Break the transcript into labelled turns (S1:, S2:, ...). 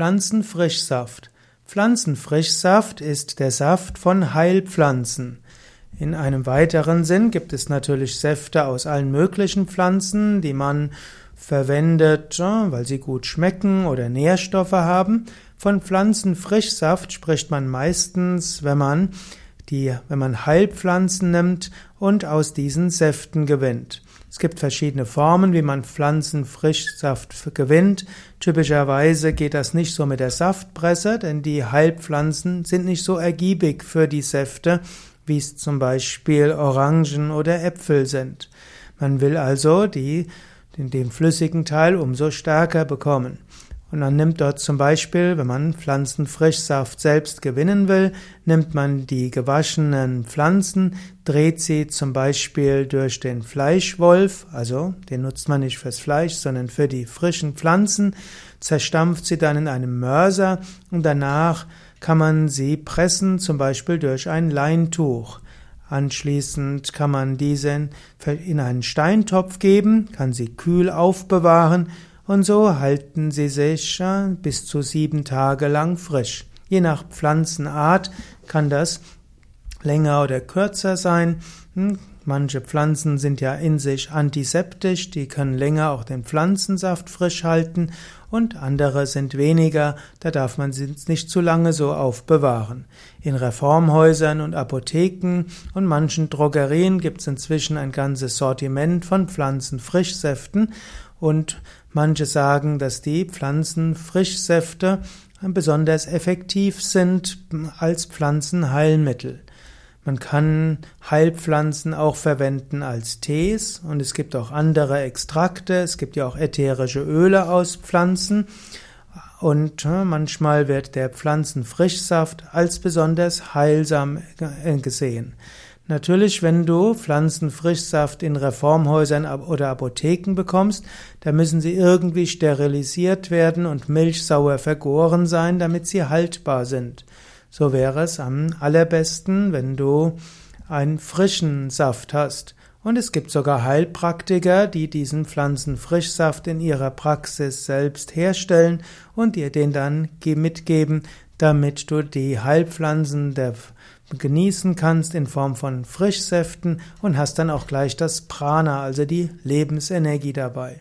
S1: Pflanzenfrischsaft. Pflanzenfrischsaft ist der Saft von Heilpflanzen. In einem weiteren Sinn gibt es natürlich Säfte aus allen möglichen Pflanzen, die man verwendet, weil sie gut schmecken oder Nährstoffe haben. Von Pflanzenfrischsaft spricht man meistens, wenn man die, wenn man Heilpflanzen nimmt und aus diesen Säften gewinnt. Es gibt verschiedene Formen, wie man Pflanzenfrischsaft gewinnt. Typischerweise geht das nicht so mit der Saftpresse, denn die Heilpflanzen sind nicht so ergiebig für die Säfte, wie es zum Beispiel Orangen oder Äpfel sind. Man will also die, den, den flüssigen Teil umso stärker bekommen. Und man nimmt dort zum Beispiel, wenn man Pflanzenfrischsaft selbst gewinnen will, nimmt man die gewaschenen Pflanzen, dreht sie zum Beispiel durch den Fleischwolf, also den nutzt man nicht fürs Fleisch, sondern für die frischen Pflanzen, zerstampft sie dann in einem Mörser und danach kann man sie pressen, zum Beispiel durch ein Leintuch. Anschließend kann man diese in einen Steintopf geben, kann sie kühl aufbewahren und so halten sie sich bis zu sieben Tage lang frisch. Je nach Pflanzenart kann das länger oder kürzer sein. Manche Pflanzen sind ja in sich antiseptisch, die können länger auch den Pflanzensaft frisch halten und andere sind weniger, da darf man sie nicht zu lange so aufbewahren. In Reformhäusern und Apotheken und manchen Drogerien gibt es inzwischen ein ganzes Sortiment von Pflanzenfrischsäften und manche sagen, dass die Pflanzenfrischsäfte besonders effektiv sind als Pflanzenheilmittel. Man kann Heilpflanzen auch verwenden als Tees und es gibt auch andere Extrakte, es gibt ja auch ätherische Öle aus Pflanzen und äh, manchmal wird der Pflanzenfrischsaft als besonders heilsam gesehen. Natürlich, wenn du Pflanzenfrischsaft in Reformhäusern oder Apotheken bekommst, da müssen sie irgendwie sterilisiert werden und milchsauer vergoren sein, damit sie haltbar sind. So wäre es am allerbesten, wenn du einen frischen Saft hast. Und es gibt sogar Heilpraktiker, die diesen Pflanzenfrischsaft in ihrer Praxis selbst herstellen und dir den dann mitgeben, damit du die Heilpflanzen genießen kannst in Form von Frischsäften und hast dann auch gleich das Prana, also die Lebensenergie dabei.